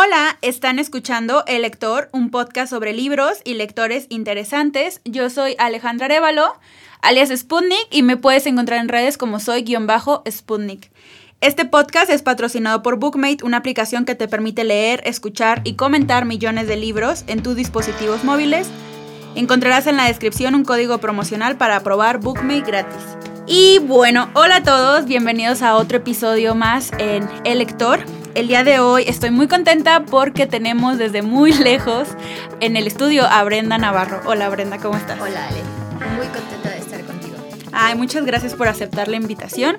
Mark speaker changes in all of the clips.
Speaker 1: Hola, están escuchando El Lector, un podcast sobre libros y lectores interesantes. Yo soy Alejandra Arevalo, alias Sputnik, y me puedes encontrar en redes como soy-sputnik. Este podcast es patrocinado por Bookmate, una aplicación que te permite leer, escuchar y comentar millones de libros en tus dispositivos móviles. Encontrarás en la descripción un código promocional para probar Bookmate gratis. Y bueno, hola a todos, bienvenidos a otro episodio más en El Lector. El día de hoy estoy muy contenta porque tenemos desde muy lejos en el estudio a Brenda Navarro. Hola Brenda, ¿cómo estás?
Speaker 2: Hola Ale, muy contenta.
Speaker 1: Ay, muchas gracias por aceptar la invitación.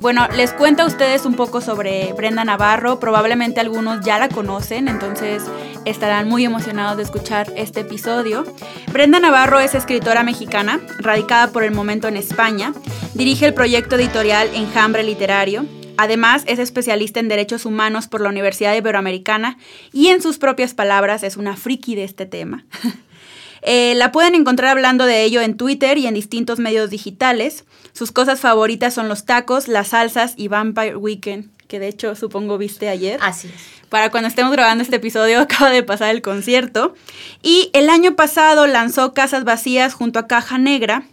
Speaker 1: Bueno, les cuento a ustedes un poco sobre Brenda Navarro. Probablemente algunos ya la conocen, entonces estarán muy emocionados de escuchar este episodio. Brenda Navarro es escritora mexicana, radicada por el momento en España. Dirige el proyecto editorial Enjambre Literario Además, es especialista en derechos humanos por la Universidad Iberoamericana y en sus propias palabras es una friki de este tema. Eh, la pueden encontrar hablando de ello en Twitter y en distintos medios digitales. Sus cosas favoritas son los tacos, las salsas y Vampire Weekend, que de hecho supongo viste ayer.
Speaker 2: Así es.
Speaker 1: Para cuando estemos grabando este episodio acaba de pasar el concierto. Y el año pasado lanzó Casas Vacías junto a Caja Negra,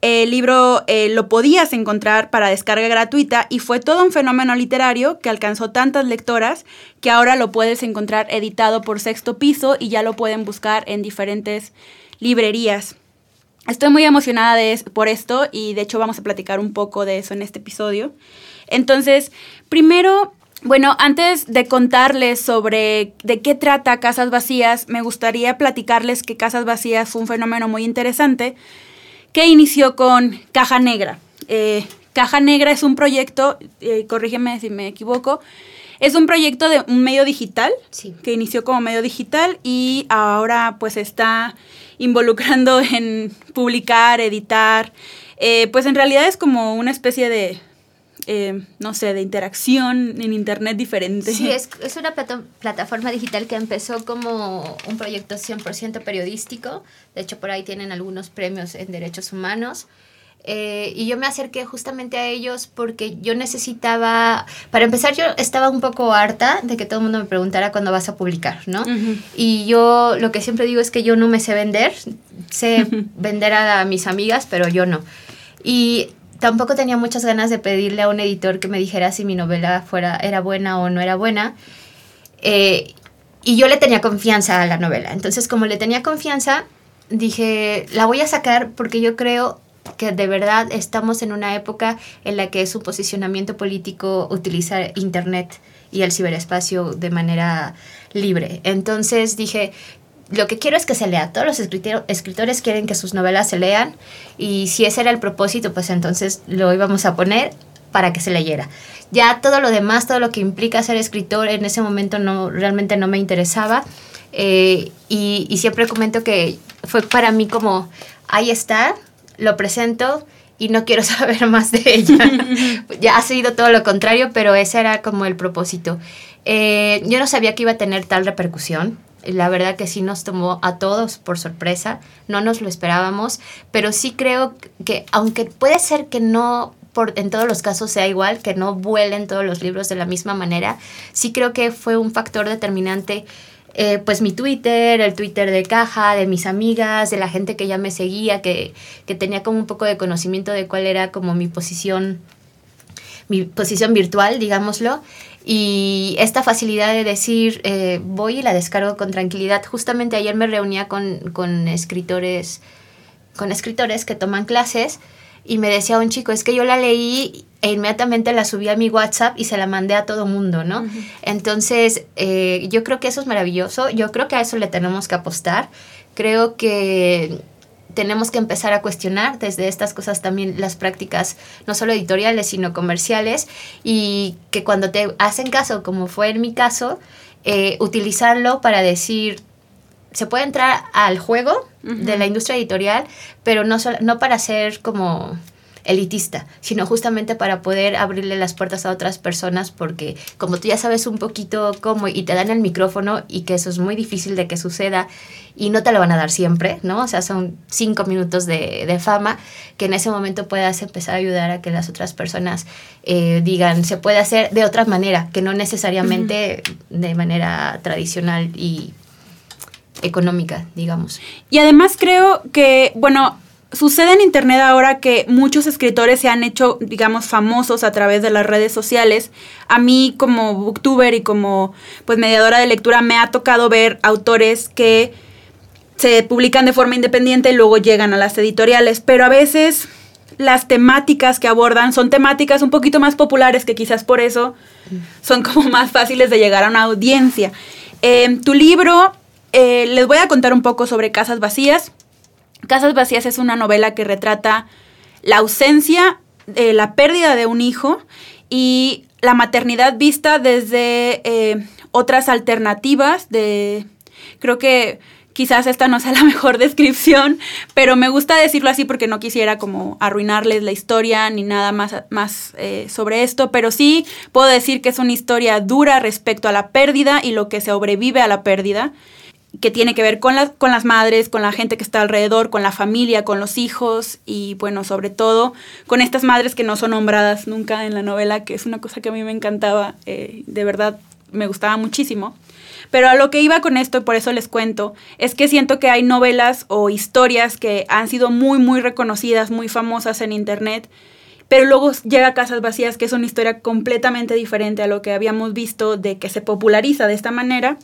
Speaker 1: el libro eh, lo podías encontrar para descarga gratuita y fue todo un fenómeno literario que alcanzó tantas lectoras que ahora lo puedes encontrar editado por sexto piso y ya lo pueden buscar en diferentes librerías. Estoy muy emocionada de, por esto y de hecho vamos a platicar un poco de eso en este episodio. Entonces, primero, bueno, antes de contarles sobre de qué trata Casas Vacías, me gustaría platicarles que Casas Vacías fue un fenómeno muy interesante que inició con Caja Negra. Eh, Caja Negra es un proyecto, eh, corrígeme si me equivoco, es un proyecto de un medio digital que inició como medio digital y ahora pues está involucrando en publicar, editar. Eh, pues en realidad es como una especie de eh, no sé, de interacción en Internet diferente.
Speaker 2: Sí, es, es una plataforma digital que empezó como un proyecto 100% periodístico. De hecho, por ahí tienen algunos premios en derechos humanos. Eh, y yo me acerqué justamente a ellos porque yo necesitaba, para empezar yo estaba un poco harta de que todo el mundo me preguntara cuándo vas a publicar, ¿no? Y yo lo que siempre digo es que yo no me sé vender, sé vender a mis amigas, pero yo no. Y tampoco tenía muchas ganas de pedirle a un editor que me dijera si mi novela fuera, era buena o no era buena. Eh, y yo le tenía confianza a la novela. Entonces, como le tenía confianza, dije, la voy a sacar porque yo creo que de verdad estamos en una época en la que es un posicionamiento político utilizar Internet y el ciberespacio de manera libre. Entonces dije, lo que quiero es que se lea. Todos los escritores quieren que sus novelas se lean y si ese era el propósito, pues entonces lo íbamos a poner para que se leyera. Ya todo lo demás, todo lo que implica ser escritor, en ese momento no realmente no me interesaba eh, y, y siempre comento que fue para mí como, ahí está, lo presento, y no quiero saber más de ella. ya ha sido todo lo contrario, pero ese era como el propósito. Eh, yo no sabía que iba a tener tal repercusión. La verdad que sí nos tomó a todos por sorpresa, no nos lo esperábamos, pero sí creo que aunque puede ser que no por, en todos los casos sea igual, que no vuelen todos los libros de la misma manera, sí creo que fue un factor determinante. Eh, pues mi Twitter, el Twitter de Caja, de mis amigas, de la gente que ya me seguía, que, que tenía como un poco de conocimiento de cuál era como mi posición, mi posición virtual, digámoslo. Y esta facilidad de decir, eh, voy y la descargo con tranquilidad. Justamente ayer me reunía con, con, escritores, con escritores que toman clases y me decía un chico, es que yo la leí e inmediatamente la subí a mi WhatsApp y se la mandé a todo mundo, ¿no? Entonces, eh, yo creo que eso es maravilloso, yo creo que a eso le tenemos que apostar. Creo que tenemos que empezar a cuestionar desde estas cosas también las prácticas, no solo editoriales, sino comerciales, y que cuando te hacen caso, como fue en mi caso, eh, utilizarlo para decir, se puede entrar al juego de la industria editorial, pero no, no para ser como elitista, sino justamente para poder abrirle las puertas a otras personas porque como tú ya sabes un poquito cómo y te dan el micrófono y que eso es muy difícil de que suceda y no te lo van a dar siempre, ¿no? O sea, son cinco minutos de, de fama que en ese momento puedas empezar a ayudar a que las otras personas eh, digan, se puede hacer de otra manera, que no necesariamente de manera tradicional y económica, digamos.
Speaker 1: Y además creo que, bueno, sucede en Internet ahora que muchos escritores se han hecho, digamos, famosos a través de las redes sociales. A mí como booktuber y como pues mediadora de lectura me ha tocado ver autores que se publican de forma independiente y luego llegan a las editoriales, pero a veces las temáticas que abordan son temáticas un poquito más populares que quizás por eso son como más fáciles de llegar a una audiencia. Eh, tu libro, eh, les voy a contar un poco sobre Casas Vacías. Casas Vacías es una novela que retrata la ausencia, eh, la pérdida de un hijo y la maternidad vista desde eh, otras alternativas de, creo que quizás esta no sea la mejor descripción, pero me gusta decirlo así porque no quisiera como arruinarles la historia ni nada más, más eh, sobre esto, pero sí puedo decir que es una historia dura respecto a la pérdida y lo que sobrevive a la pérdida que tiene que ver con las, con las madres, con la gente que está alrededor, con la familia, con los hijos y bueno, sobre todo con estas madres que no son nombradas nunca en la novela, que es una cosa que a mí me encantaba, eh, de verdad me gustaba muchísimo. Pero a lo que iba con esto, y por eso les cuento, es que siento que hay novelas o historias que han sido muy, muy reconocidas, muy famosas en Internet, pero luego llega Casas Vacías, que es una historia completamente diferente a lo que habíamos visto de que se populariza de esta manera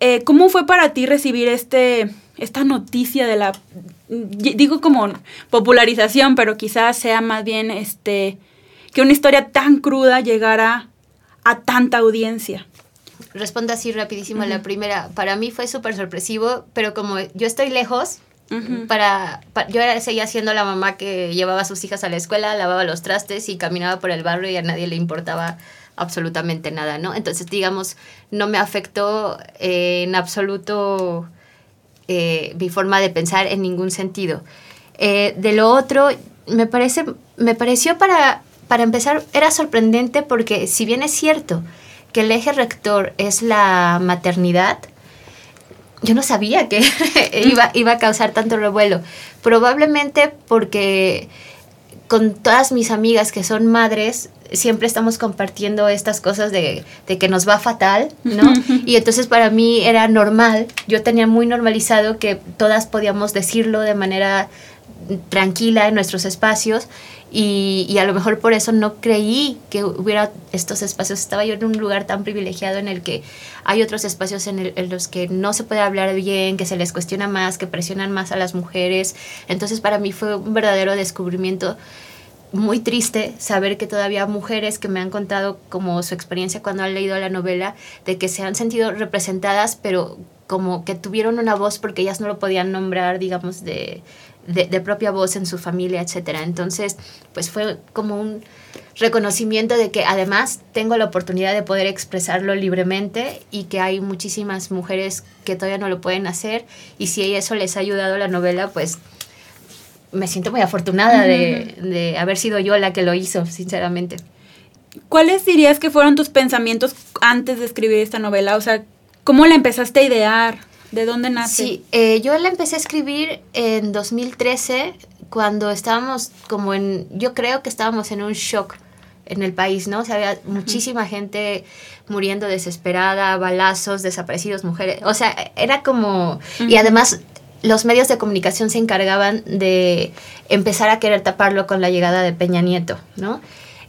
Speaker 1: eh, ¿Cómo fue para ti recibir este, esta noticia de la, digo como popularización, pero quizás sea más bien este, que una historia tan cruda llegara a tanta audiencia?
Speaker 2: Respondo así rapidísimo a la primera. Para mí fue súper sorpresivo, pero como yo estoy lejos, para, yo seguía siendo la mamá que llevaba a sus hijas a la escuela, lavaba los trastes y caminaba por el barrio y a nadie le importaba absolutamente nada, ¿no? Entonces, digamos, no me afectó eh, en absoluto eh, mi forma de pensar en ningún sentido. Eh, de lo otro, me, parece, me pareció para, para empezar, era sorprendente porque si bien es cierto que el eje rector es la maternidad, yo no sabía que iba, iba a causar tanto revuelo. Probablemente porque con todas mis amigas que son madres, siempre estamos compartiendo estas cosas de, que nos va fatal, ¿no? y entonces para mí era normal, yo tenía muy normalizado que todas podíamos decirlo de manera tranquila en nuestros espacios y, a lo mejor por eso no creí que hubiera estos espacios. Estaba yo en un lugar tan privilegiado en el que hay otros espacios en, en, los que no se puede hablar bien, que se les cuestiona más, que presionan más a las mujeres. Entonces para mí fue un verdadero descubrimiento muy triste saber que todavía mujeres que me han contado como su experiencia cuando han leído la novela, de que se han sentido representadas, pero como que tuvieron una voz porque ellas no lo podían nombrar, digamos, de, de, propia voz en su familia, etc. Entonces, pues fue como un reconocimiento de que además tengo la oportunidad de poder expresarlo libremente y que hay muchísimas mujeres que todavía no lo pueden hacer y si eso les ha ayudado la novela, pues me siento muy afortunada de, haber sido yo la que lo hizo, sinceramente.
Speaker 1: ¿Cuáles dirías que fueron tus pensamientos antes de escribir esta novela? O sea, ¿cómo la empezaste a idear? ¿De dónde nace?
Speaker 2: Sí, eh, yo la empecé a escribir en 2013 cuando estábamos como en, yo creo que estábamos en un shock en el país, ¿no? O sea, había muchísima gente muriendo desesperada, balazos, desaparecidos, mujeres. O sea, era como... Y además los medios de comunicación se encargaban de empezar a querer taparlo con la llegada de Peña Nieto, ¿no?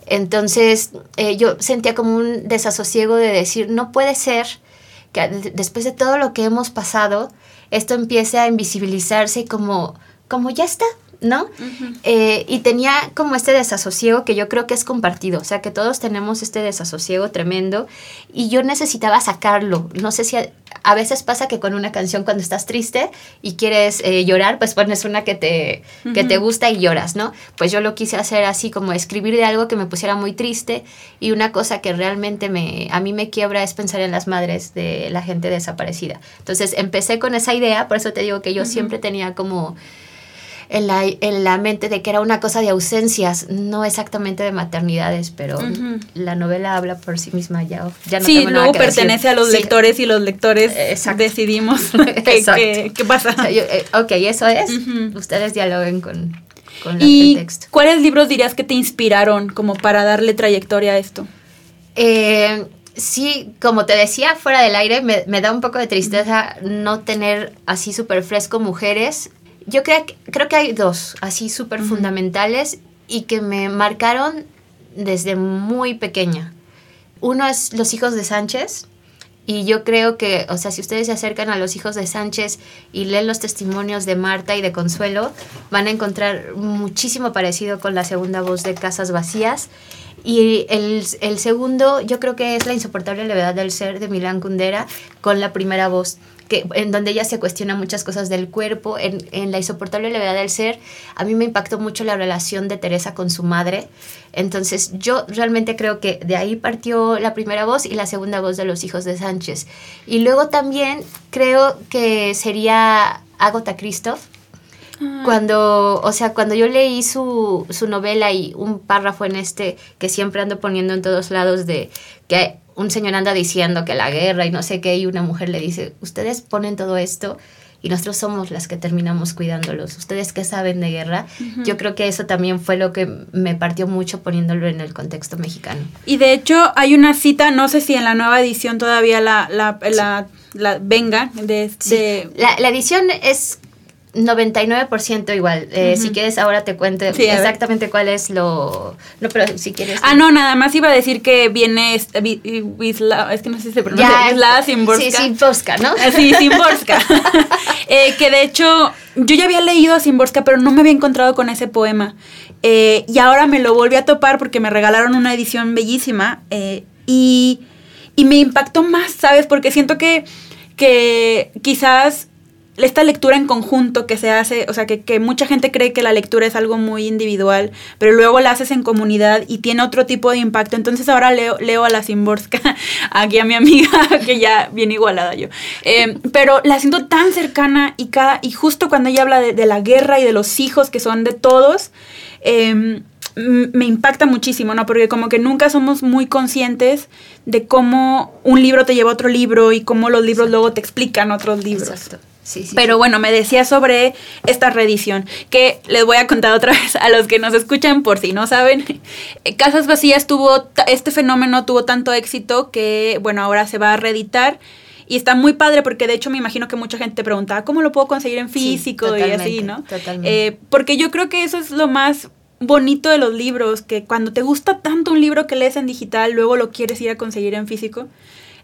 Speaker 2: Entonces eh, yo sentía como un desasosiego de decir, no puede ser después de todo lo que hemos pasado, esto empiece a invisibilizarse como, como ya está, ¿no? Eh, y tenía como este desasosiego que yo creo que es compartido, o sea, que todos tenemos este desasosiego tremendo y yo necesitaba sacarlo. No sé si a, veces pasa que con una canción cuando estás triste y quieres eh, llorar, pues pones una que te, que te gusta y lloras, ¿no? Pues yo lo quise hacer así, como escribir de algo que me pusiera muy triste y una cosa que realmente me, a mí me quiebra es pensar en las madres de la gente desaparecida. Entonces empecé con esa idea, por eso te digo que yo siempre tenía como en la, en la mente de que era una cosa de ausencias, no exactamente de maternidades, pero la novela habla por sí misma ya. ya no
Speaker 1: sí, luego pertenece a los lectores y los lectores decidimos qué, qué, pasa.
Speaker 2: Eh, ok, eso es. Ustedes dialoguen con, con
Speaker 1: ¿Y el texto. ¿Cuáles libros dirías que te inspiraron como para darle trayectoria a esto?
Speaker 2: Eh, sí, como te decía, fuera del aire, me, me da un poco de tristeza no tener así súper fresco mujeres yo creo, creo que hay dos, así súper fundamentales y que me marcaron desde muy pequeña. Uno es Los hijos de Sánchez. Y yo creo que, o sea, si ustedes se acercan a los hijos de Sánchez y leen los testimonios de Marta y de Consuelo, van a encontrar muchísimo parecido con la segunda voz de Casas Vacías. Y el, el segundo, yo creo que es La insoportable levedad del ser de Milán Kundera con la primera voz que, en donde ella se cuestiona muchas cosas del cuerpo, en, en, La insoportable levedad del ser, a mí me impactó mucho la relación de Teresa con su madre. Entonces yo realmente creo que de ahí partió la primera voz y la segunda voz de los hijos de Sánchez. Y luego también creo que sería Agota Christoph. Ah. Cuando, o sea, cuando yo leí su, su novela y un párrafo en este que siempre ando poniendo en todos lados de que un señor anda diciendo que la guerra y no sé qué, y una mujer le dice, ustedes ponen todo esto y nosotros somos las que terminamos cuidándolos. Ustedes que saben de guerra, yo creo que eso también fue lo que me partió mucho poniéndolo en el contexto mexicano.
Speaker 1: Y de hecho hay una cita, no sé si en la nueva edición todavía la, la, la, venga, de, de...
Speaker 2: La, la edición es 99% igual. Eh, si quieres, ahora te cuento exactamente cuál es lo. No, pero si quieres.
Speaker 1: Ah, no, nada más iba a decir que viene. Es que no sé si se pronuncia. Isla Simborska.
Speaker 2: Sí, Simborska, ¿no?
Speaker 1: Ah, sí, Simborska. eh, que de hecho, yo ya había leído a Simborska, pero no me había encontrado con ese poema. Eh, y ahora me lo volví a topar porque me regalaron una edición bellísima. Eh, y, y me impactó más, ¿sabes? Porque siento que, que quizás esta lectura en conjunto que se hace, o sea, que, mucha gente cree que la lectura es algo muy individual, pero luego la haces en comunidad y tiene otro tipo de impacto. Entonces ahora leo, leo a la Simborska, aquí a mi amiga, que ya viene igualada yo. Em, pero la siento tan cercana y, cada, y justo cuando ella habla de, la guerra y de los hijos que son de todos, em, me impacta muchísimo, ¿no? Porque como que nunca somos muy conscientes de cómo un libro te lleva a otro libro y cómo los libros luego te explican otros libros. Exacto. Pero bueno, me decía sobre esta reedición, que les voy a contar otra vez a los que nos escuchan por si no saben. Casas Vacías tuvo, este fenómeno tuvo tanto éxito que, bueno, ahora se va a reeditar. Y está muy padre porque de hecho me imagino que mucha gente te preguntaba, ¿cómo lo puedo conseguir en físico? y así, ¿no? Totalmente. Eh, porque yo creo que eso es lo más bonito de los libros, que cuando te gusta tanto un libro que lees en digital, luego lo quieres ir a conseguir en físico.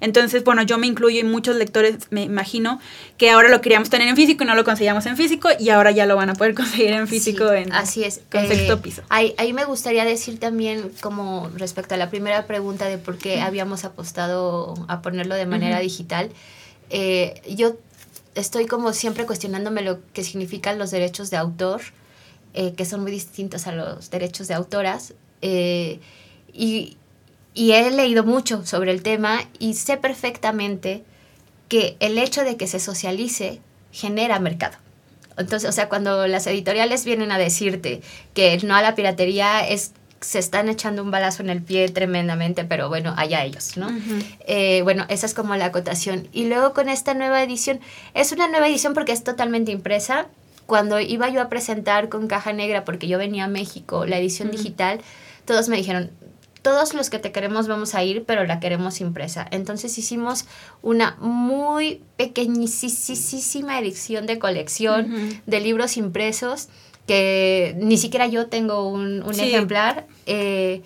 Speaker 1: Entonces, bueno, yo me incluyo y muchos lectores, me imagino, que ahora lo queríamos tener en físico y no lo conseguíamos en físico y ahora ya lo van a poder conseguir en físico en
Speaker 2: así es.
Speaker 1: Concepto eh, piso.
Speaker 2: Ahí, ahí, me gustaría decir también, como respecto a la primera pregunta de por qué habíamos apostado a ponerlo de manera digital, eh, yo estoy como siempre cuestionándome lo que significan los derechos de autor, eh, que son muy distintos a los derechos de autoras. y, y he leído mucho sobre el tema y sé perfectamente que el hecho de que se socialice genera mercado. Entonces, o sea, cuando las editoriales vienen a decirte que no a la piratería es se están echando un balazo en el pie tremendamente, pero bueno, allá ellos, ¿no? Eh, bueno, esa es como la acotación. Y luego con esta nueva edición, es una nueva edición porque es totalmente impresa. Cuando iba yo a presentar con Caja Negra, porque yo venía a México, la edición digital, todos me dijeron, todos los que te queremos vamos a ir, pero la queremos impresa. Entonces hicimos una muy pequeñísima edición de colección de libros impresos que ni siquiera yo tengo un, ejemplar. Eh,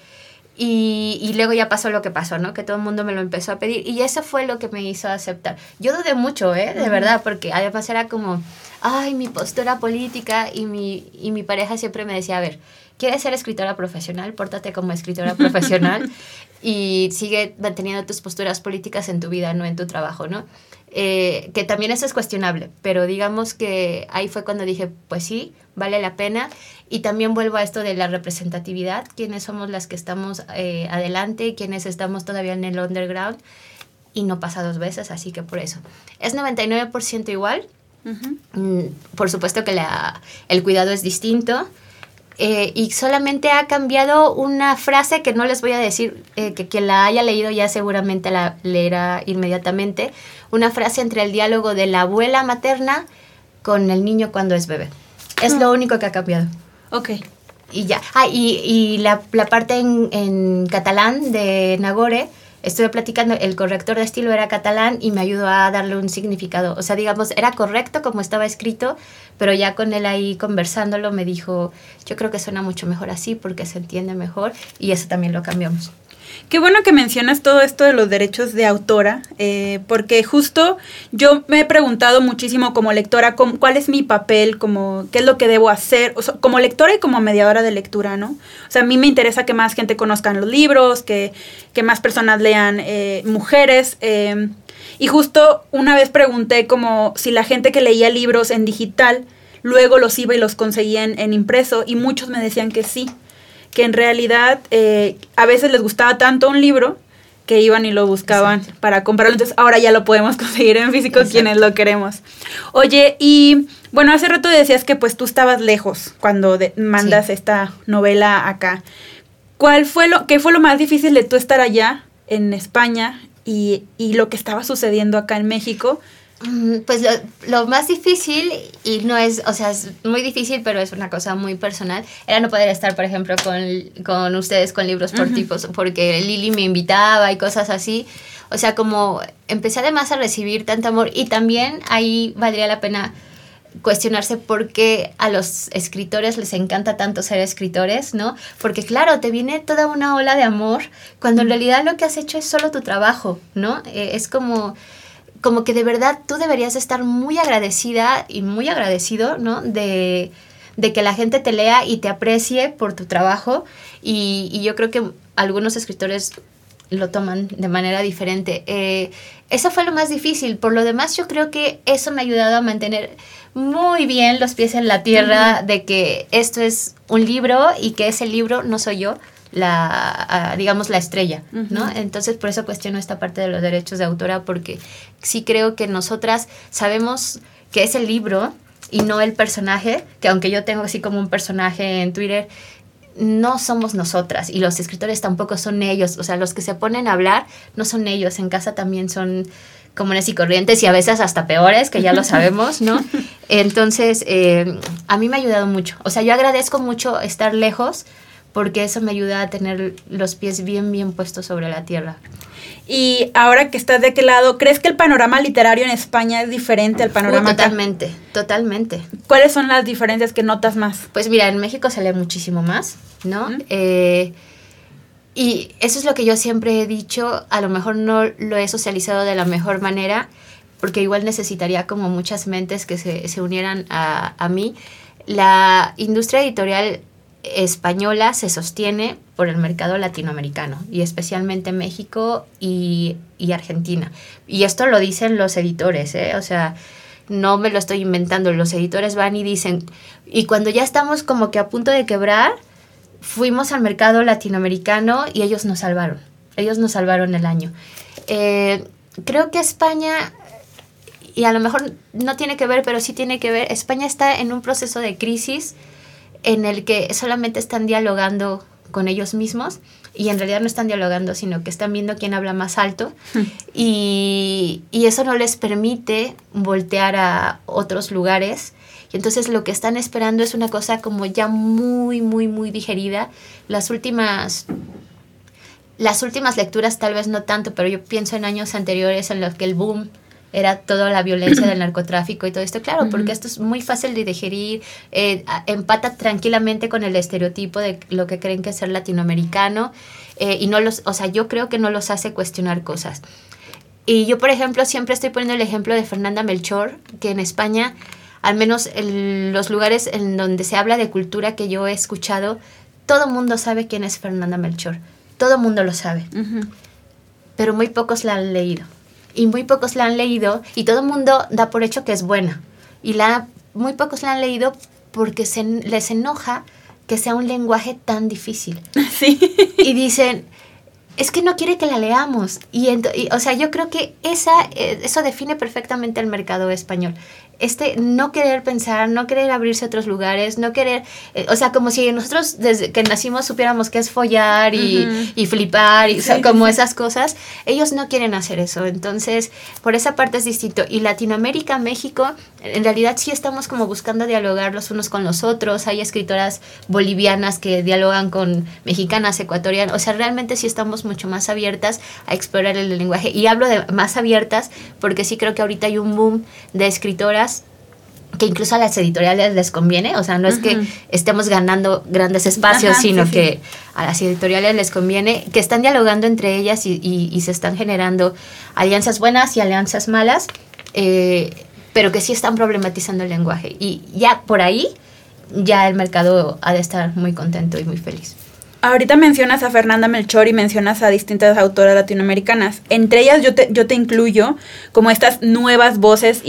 Speaker 2: y, y, luego ya pasó lo que pasó, ¿no? Que todo el mundo me lo empezó a pedir. Y eso fue lo que me hizo aceptar. Yo dudé mucho, ¿eh? De verdad, porque además era como, ay, mi postura política y mi, y mi pareja siempre me decía, a ver, quieres ser escritora profesional, pórtate como escritora profesional y sigue manteniendo tus posturas políticas en tu vida, no en tu trabajo, ¿no? Eh, que también eso es cuestionable, pero digamos que ahí fue cuando dije, pues sí, vale la pena. Y también vuelvo a esto de la representatividad, quiénes somos las que estamos eh, adelante, quiénes estamos todavía en el underground, y no pasa dos veces, así que por eso. Es 99% igual, Mm, por supuesto que la, el cuidado es distinto. Eh, y solamente ha cambiado una frase que no les voy a decir, eh, que quien la haya leído ya seguramente la leerá inmediatamente, una frase entre el diálogo de la abuela materna con el niño cuando es bebé. Es lo único que ha cambiado.
Speaker 1: Ok.
Speaker 2: Y ya. Ah, y, y la, la, parte en, en, catalán de Nagore, estuve platicando, el corrector de estilo era catalán y me ayudó a darle un significado. O sea, digamos, era correcto como estaba escrito, pero ya con él ahí conversándolo me dijo, yo creo que suena mucho mejor así porque se entiende mejor y eso también lo cambiamos.
Speaker 1: Qué bueno que mencionas todo esto de los derechos de autora, eh, porque justo yo me he preguntado muchísimo como lectora cuál es mi papel, como qué es lo que debo hacer, como lectora y como mediadora de lectura, ¿no? O sea, a mí me interesa que más gente conozcan los libros, que, que más personas lean eh, mujeres. Eh, y justo una vez pregunté como si la gente que leía libros en digital luego los iba y los conseguía en impreso y muchos me decían que sí que en realidad eh, a veces les gustaba tanto un libro que iban y lo buscaban para comprarlo. Entonces ahora ya lo podemos conseguir en físico quienes lo queremos. Oye, y bueno, hace rato decías que pues tú estabas lejos cuando mandas esta novela acá. ¿Cuál fue lo, qué fue lo más difícil de tú estar allá en España y, y lo que estaba sucediendo acá en México?
Speaker 2: Mm, pues lo, más difícil, y no es, o sea, es muy difícil, pero es una cosa muy personal, era no poder estar, por ejemplo, con, ustedes con libros por tipos, porque Lili me invitaba y cosas así. O sea, como empecé además a recibir tanto amor y también ahí valdría la pena cuestionarse por qué a los escritores les encanta tanto ser escritores, ¿no? Porque claro, te viene toda una ola de amor cuando en realidad lo que has hecho es solo tu trabajo, ¿no? Eh, es como como que de verdad tú deberías estar muy agradecida y muy agradecido, ¿no? De, que la gente te lea y te aprecie por tu trabajo. Y, yo creo que algunos escritores lo toman de manera diferente. Eh, eso fue lo más difícil. Por lo demás, yo creo que eso me ha ayudado a mantener muy bien los pies en la tierra de que esto es un libro y que ese libro no soy yo, la, digamos, la estrella, ¿no? Entonces, por eso cuestiono esta parte de los derechos de autora, porque sí creo que nosotras sabemos que es el libro y no el personaje, que aunque yo tengo así como un personaje en Twitter, no somos nosotras y los escritores tampoco son ellos, o sea, los que se ponen a hablar no son ellos, en casa también son comunes y corrientes y a veces hasta peores, que ya lo sabemos, ¿no? Entonces, eh, a mí me ha ayudado mucho, o sea, yo agradezco mucho estar lejos, porque eso me ayuda a tener los pies bien, bien puestos sobre la tierra.
Speaker 1: Y ahora que estás de qué lado, ¿crees que el panorama literario en España es diferente al panorama?
Speaker 2: totalmente, totalmente.
Speaker 1: ¿Cuáles son las diferencias que notas más?
Speaker 2: Pues mira, en México se lee muchísimo más, ¿no? Eh, y eso es lo que yo siempre he dicho, a lo mejor no lo he socializado de la mejor manera, porque igual necesitaría como muchas mentes que se, se unieran a, a mí. La industria editorial española se sostiene por el mercado latinoamericano y especialmente México y, Argentina. Y esto lo dicen los editores, ¿eh? o sea, no me lo estoy inventando, los editores van y dicen, y cuando ya estamos como que a punto de quebrar, fuimos al mercado latinoamericano y ellos nos salvaron, ellos nos salvaron el año. Eh, creo que España, y a lo mejor no tiene que ver, pero sí tiene que ver, España está en un proceso de crisis en el que solamente están dialogando con ellos mismos y en realidad no están dialogando, sino que están viendo quién habla más alto hmm. y, eso no les permite voltear a otros lugares. Y entonces lo que están esperando es una cosa como ya muy, muy, muy digerida. Las últimas, las últimas lecturas tal vez no tanto, pero yo pienso en años anteriores en los que el boom era toda la violencia del narcotráfico y todo esto. Claro, porque esto es muy fácil de digerir, eh, empata tranquilamente con el estereotipo de lo que creen que es ser latinoamericano eh, y no los, o sea, yo creo que no los hace cuestionar cosas. Y yo, por ejemplo, siempre estoy poniendo el ejemplo de Fernanda Melchor, que en España, al menos en los lugares en donde se habla de cultura que yo he escuchado, todo mundo sabe quién es Fernanda Melchor. Todo mundo lo sabe. Pero muy pocos la han leído y muy pocos la han leído y todo el mundo da por hecho que es buena. Y la, muy pocos la han leído porque se, les enoja que sea un lenguaje tan difícil.
Speaker 1: Sí.
Speaker 2: Y dicen, es que no quiere que la leamos. Y, o sea, yo creo que esa, eh, eso define perfectamente el mercado español este no querer pensar, no querer abrirse a otros lugares, no querer, eh, o sea, como si nosotros desde que nacimos supiéramos qué es follar y, y flipar, y, como esas cosas, ellos no quieren hacer eso, entonces por esa parte es distinto. Y Latinoamérica, México, en realidad sí estamos como buscando dialogar los unos con los otros, hay escritoras bolivianas que dialogan con mexicanas, ecuatorianas, o sea, realmente sí estamos mucho más abiertas a explorar el lenguaje. Y hablo de más abiertas porque sí creo que ahorita hay un boom de escritoras que incluso a las editoriales les conviene, o sea, no es que estemos ganando grandes espacios, sino que a las editoriales les conviene, que están dialogando entre ellas y, se están generando alianzas buenas y alianzas malas, eh, pero que sí están problematizando el lenguaje. Y ya por ahí, ya el mercado ha de estar muy contento y muy feliz.
Speaker 1: Ahorita mencionas a Fernanda Melchor y mencionas a distintas autoras latinoamericanas. Entre ellas yo te, yo te incluyo como estas nuevas voces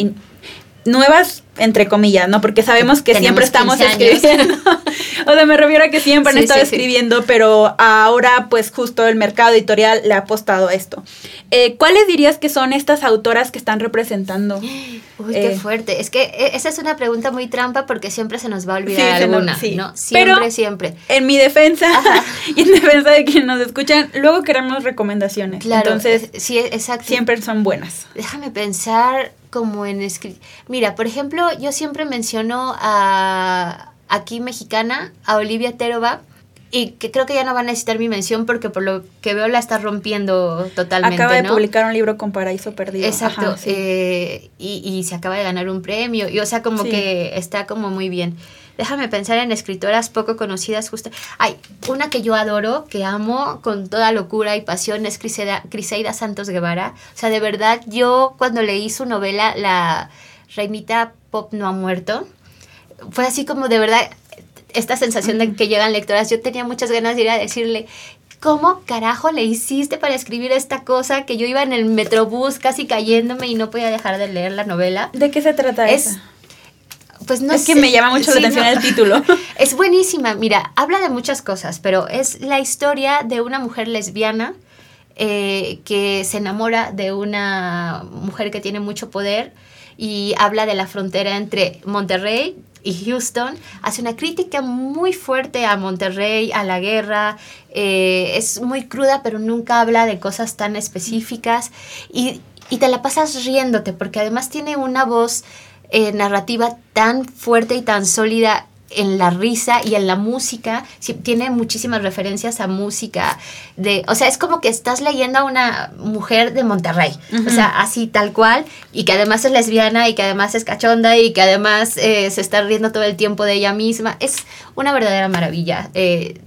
Speaker 1: nuevas entre comillas, ¿no? Porque sabemos que siempre estamos escribiendo. o sea, me refiero a que siempre han estado escribiendo, pero ahora pues justo el mercado editorial le ha apostado a esto. Eh, ¿Cuáles dirías que son estas autoras que están representando?
Speaker 2: Uy, qué eh, fuerte. Es que eh, esa es una pregunta muy trampa porque siempre se nos va a olvidar alguna, no, Siempre,
Speaker 1: pero
Speaker 2: siempre.
Speaker 1: En mi defensa y en defensa de quienes nos escuchan, luego queremos recomendaciones. Claro, Entonces, sí, exacto. Siempre son buenas.
Speaker 2: Déjame pensar como en escribir. Mira, por ejemplo, yo siempre menciono a aquí mexicana, a Olivia Terova, y que creo que ya no va a necesitar mi mención porque por lo que veo la está rompiendo totalmente.
Speaker 1: Acaba de publicar un libro con Paraíso Perdido.
Speaker 2: Exacto, eh, y, y, se acaba de ganar un premio, y o sea, como que está como muy bien. Déjame pensar en escritoras poco conocidas justo. Hay una que yo adoro, que amo con toda locura y pasión, es Criseida, Santos Guevara. O sea, de verdad, yo cuando leí su novela, La Reinita Pop no ha muerto, fue así como de verdad esta sensación de que llegan lectoras. Yo tenía muchas ganas de ir a decirle, ¿cómo carajo le hiciste para escribir esta cosa que yo iba en el metrobús casi cayéndome y no podía dejar de leer la novela?
Speaker 1: ¿De qué se trata
Speaker 2: es,
Speaker 1: pues no es que me llama mucho la atención el título.
Speaker 2: Es buenísima, mira, habla de muchas cosas, pero es la historia de una mujer lesbiana eh, que se enamora de una mujer que tiene mucho poder y habla de la frontera entre Monterrey y Houston. Hace una crítica muy fuerte a Monterrey, a la guerra. Eh, es muy cruda, pero nunca habla de cosas tan específicas. Y, y te la pasas riéndote, porque además tiene una voz eh, narrativa tan fuerte y tan sólida en la risa y en la música, tiene muchísimas referencias a música, de, o sea, es como que estás leyendo a una mujer de Monterrey, o sea, así tal cual, y que además es lesbiana y que además es cachonda y que además eh, se está riendo todo el tiempo de ella misma, es una verdadera maravilla. Eh,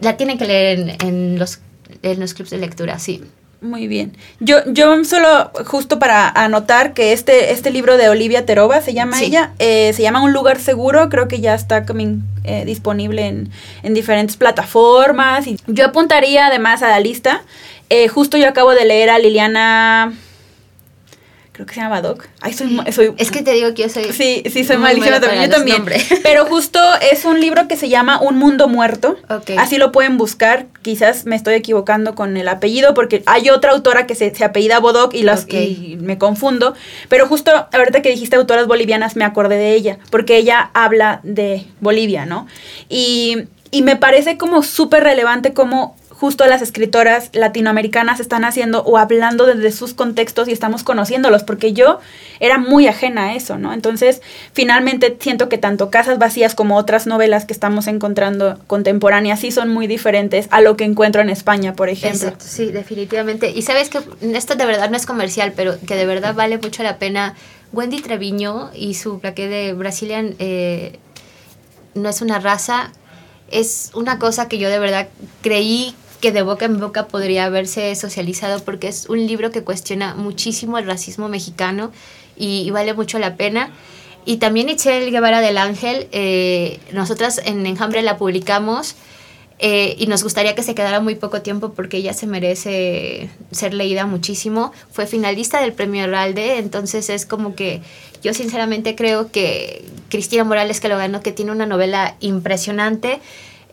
Speaker 2: la tienen que leer en, en, los, en los clubs de lectura, sí.
Speaker 1: Muy bien. Yo, yo solo, justo para anotar que este, este libro de Olivia Terova, se llama ella, eh, se llama Un lugar seguro, creo que ya está eh, disponible en, en, diferentes plataformas. Y yo apuntaría además a la lista. Eh, justo yo acabo de leer a Liliana creo que se llama Doc. Ay, soy, soy,
Speaker 2: es que te digo que yo soy.
Speaker 1: Sí, sí, soy malísima también. Yo también. Pero justo es un libro que se llama Un Mundo Muerto. Así lo pueden buscar. Quizás me estoy equivocando con el apellido porque hay otra autora que se, se apellida Bodoc y, las, y me confundo. Pero justo ahorita que dijiste autoras bolivianas me acordé de ella porque ella habla de Bolivia, ¿no? Y, y me parece como súper relevante como justo las escritoras latinoamericanas están haciendo o hablando desde sus contextos y estamos conociéndolos, porque yo era muy ajena a eso, ¿no? Entonces, finalmente siento que tanto Casas Vacías como otras novelas que estamos encontrando contemporáneas sí son muy diferentes a lo que encuentro en España, por ejemplo.
Speaker 2: Exacto, sí, definitivamente. Y sabes que esto de verdad no es comercial, pero que de verdad vale mucho la pena. Wendy Treviño y su plaque de Brazilian eh, no es una raza, es una cosa que yo de verdad creí que de boca en boca podría haberse socializado porque es un libro que cuestiona muchísimo el racismo mexicano y, vale mucho la pena. Y también Itzel Guevara del Ángel, eh, nosotras en Enjambre la publicamos eh, y nos gustaría que se quedara muy poco tiempo porque ella se merece ser leída muchísimo. Fue finalista del premio Heralde, entonces es como que yo sinceramente creo que Cristina Morales que lo ganó, que tiene una novela impresionante,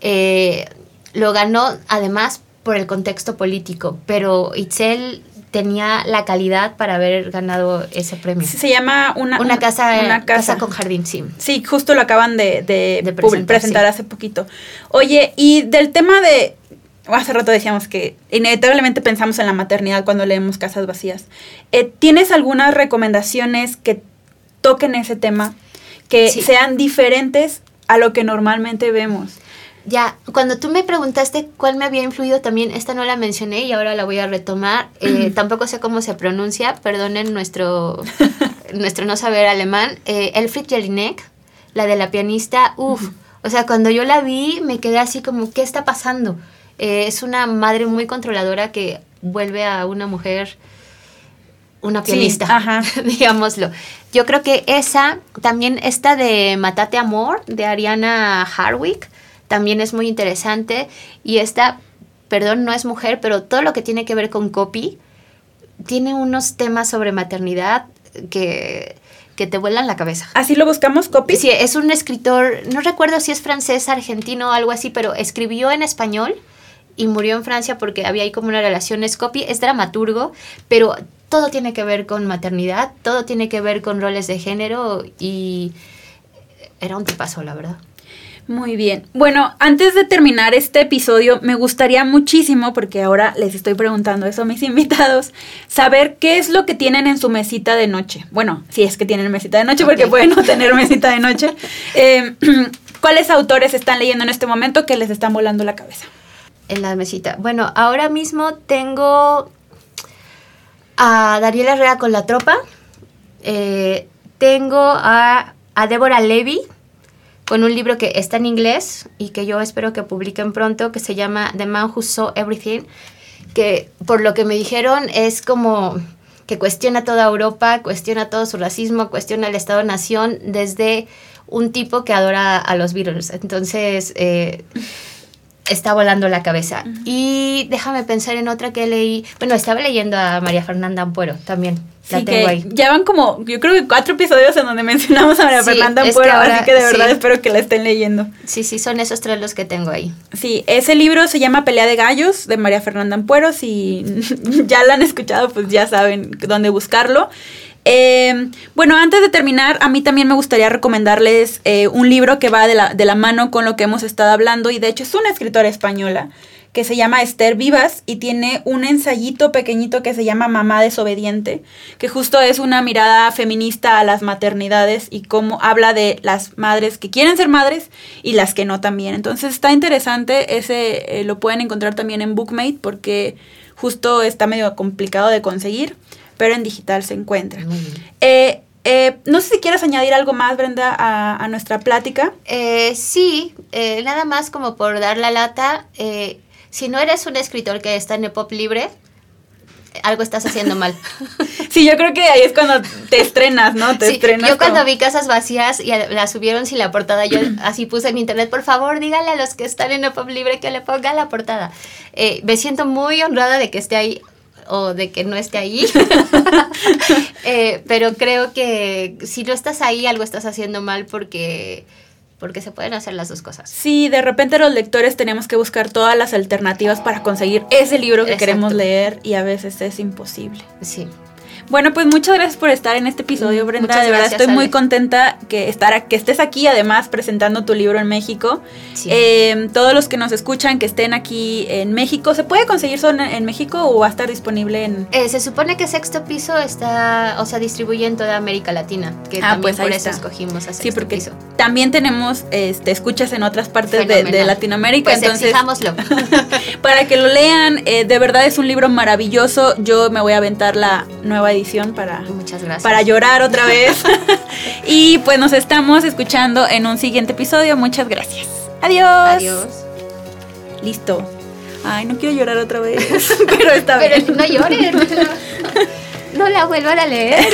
Speaker 2: eh, lo ganó además por el contexto político, pero Itzel tenía la calidad para haber ganado ese premio.
Speaker 1: Se llama una,
Speaker 2: una, casa, una casa, con jardín, sí.
Speaker 1: Sí, justo lo acaban de, de, presentar, hace poquito. Oye, y del tema de, hace rato decíamos que inevitablemente pensamos en la maternidad cuando leemos Casas Vacías. Eh, ¿Tienes algunas recomendaciones que toquen ese tema, que sean diferentes a lo que normalmente vemos?
Speaker 2: Ya, cuando tú me preguntaste cuál me había influido también, esta no la mencioné y ahora la voy a retomar. Eh, tampoco sé cómo se pronuncia, perdonen nuestro, nuestro no saber alemán. Eh, Elfried Jelinek, la de la pianista, uff, o sea, cuando yo la vi me quedé así como, ¿qué está pasando? Eh, es una madre muy controladora que vuelve a una mujer una pianista, digámoslo. Yo creo que esa, también esta de Matate Amor, de Ariana Harwick, también es muy interesante. Y esta, perdón, no es mujer, pero todo lo que tiene que ver con copy, tiene unos temas sobre maternidad que, que te vuelan la cabeza.
Speaker 1: ¿Así lo buscamos, copy?
Speaker 2: Sí, es un escritor, no recuerdo si es francés, argentino o algo así, pero escribió en español y murió en Francia porque había ahí como una relación. Es copy, es dramaturgo, pero todo tiene que ver con maternidad, todo tiene que ver con roles de género y era un tipazo, la verdad.
Speaker 1: Muy bien. Bueno, antes de terminar este episodio, me gustaría muchísimo, porque ahora les estoy preguntando eso a mis invitados, saber qué es lo que tienen en su mesita de noche. Bueno, si es que tienen mesita de noche, porque pueden no tener mesita de noche. Em, ¿Cuáles autores están leyendo en este momento que les están volando la cabeza?
Speaker 2: En la mesita. Bueno, ahora mismo tengo a Dariela Herrera con la tropa. Eh, tengo a, a Débora Levy con un libro que está en inglés y que yo espero que publiquen pronto, que se llama The Man Who Saw Everything, que por lo que me dijeron es como que cuestiona toda Europa, cuestiona todo su racismo, cuestiona el Estado-Nación desde un tipo que adora a los Beatles. Entonces, eh, está volando la cabeza. Y déjame pensar en otra que leí. Bueno, estaba leyendo a María Fernanda Ampuero también.
Speaker 1: La tengo ahí. Ya van como, yo creo que cuatro episodios en donde mencionamos a María Fernanda Ampuero, así que de verdad espero que la estén leyendo.
Speaker 2: Sí, sí, son esos tres los que tengo ahí.
Speaker 1: Sí, ese libro se llama Pelea de Gallos de María Fernanda Ampuero. Si ya la han escuchado, pues ya saben dónde buscarlo. Eh, bueno, antes de terminar, a mí también me gustaría recomendarles eh, un libro que va de la, de la mano con lo que hemos estado hablando y de hecho es una escritora española que se llama Esther Vivas y tiene un ensayito pequeñito que se llama Mamá desobediente, que justo es una mirada feminista a las maternidades y cómo habla de las madres que quieren ser madres y las que no también. Entonces está interesante, ese eh, lo pueden encontrar también en Bookmate porque justo está medio complicado de conseguir pero en digital se encuentra. Eh, eh, no sé si quieres añadir algo más, Brenda, a, nuestra plática.
Speaker 2: Eh, sí, nada más como por dar la lata. si no eres un escritor que está en el pop libre, algo estás haciendo mal.
Speaker 1: sí, yo creo que ahí es cuando te estrenas, ¿no? Te estrenas.
Speaker 2: Yo cuando vi Casas Vacías y la subieron sin la portada, yo así puse en internet, por favor, díganle a los que están en el pop libre que le pongan la portada. me siento muy honrada de que esté ahí o de que no esté ahí. Eh, pero creo que si no estás ahí, algo estás haciendo mal porque porque se pueden hacer las dos cosas.
Speaker 1: Sí, de repente los lectores tenemos que buscar todas las alternativas para conseguir ese libro que queremos leer y a veces es imposible.
Speaker 2: Sí.
Speaker 1: Bueno, pues muchas gracias por estar en este episodio, mm, Brenda. de verdad estoy muy contenta que, estar, que estés aquí, además, presentando tu libro en México. Em, todos los que nos escuchan, que estén aquí en México, ¿se puede conseguir solo en, México o va a estar disponible en...?
Speaker 2: Eh, se supone que Sexto Piso está, o sea, distribuye en toda América Latina, que ah, también pues por eso escogimos a Sexto
Speaker 1: Sí, porque también tenemos este, escuchas en otras partes de, Latinoamérica,
Speaker 2: pues entonces...
Speaker 1: para que lo lean, eh, de verdad es un libro maravilloso. Yo me voy a aventar la nueva edición para, para llorar otra vez. y pues nos estamos escuchando en un siguiente episodio. Muchas gracias. Adiós.
Speaker 2: Adiós.
Speaker 1: Listo. Ay, no quiero llorar otra vez. pero está
Speaker 2: bien. no llores. No la vuelvan a leer.